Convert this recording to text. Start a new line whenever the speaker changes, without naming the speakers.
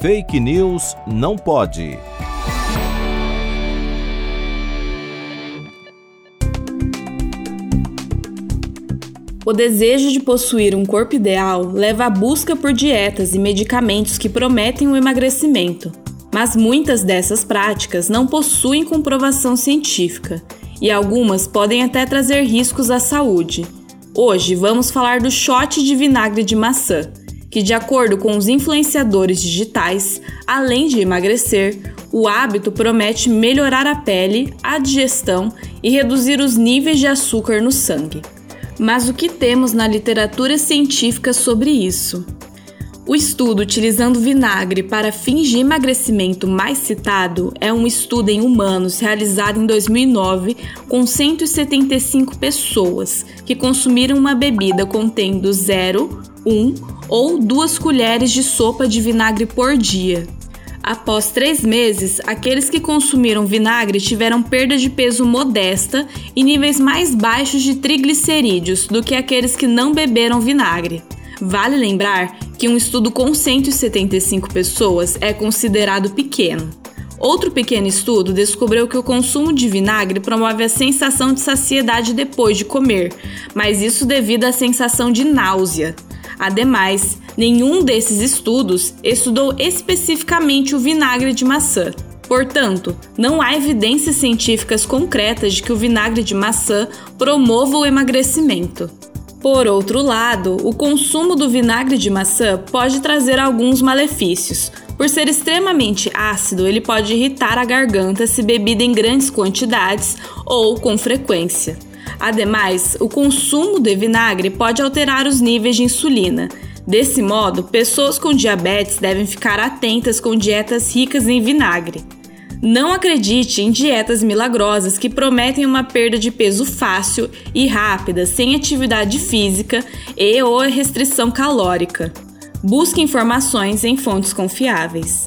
Fake News não pode.
O desejo de possuir um corpo ideal leva à busca por dietas e medicamentos que prometem o emagrecimento. Mas muitas dessas práticas não possuem comprovação científica e algumas podem até trazer riscos à saúde. Hoje vamos falar do shot de vinagre de maçã, que, de acordo com os influenciadores digitais, além de emagrecer, o hábito promete melhorar a pele, a digestão e reduzir os níveis de açúcar no sangue. Mas o que temos na literatura científica sobre isso? O estudo utilizando vinagre para fins de emagrecimento mais citado é um estudo em humanos realizado em 2009 com 175 pessoas que consumiram uma bebida contendo 0, 1 ou 2 colheres de sopa de vinagre por dia. Após três meses, aqueles que consumiram vinagre tiveram perda de peso modesta e níveis mais baixos de triglicerídeos do que aqueles que não beberam vinagre. Vale lembrar que um estudo com 175 pessoas é considerado pequeno. Outro pequeno estudo descobriu que o consumo de vinagre promove a sensação de saciedade depois de comer, mas isso devido à sensação de náusea. Ademais, nenhum desses estudos estudou especificamente o vinagre de maçã. Portanto, não há evidências científicas concretas de que o vinagre de maçã promova o emagrecimento. Por outro lado, o consumo do vinagre de maçã pode trazer alguns malefícios. Por ser extremamente ácido, ele pode irritar a garganta se bebido em grandes quantidades ou com frequência. Ademais, o consumo de vinagre pode alterar os níveis de insulina. Desse modo, pessoas com diabetes devem ficar atentas com dietas ricas em vinagre. Não acredite em dietas milagrosas que prometem uma perda de peso fácil e rápida sem atividade física e ou restrição calórica. Busque informações em fontes confiáveis.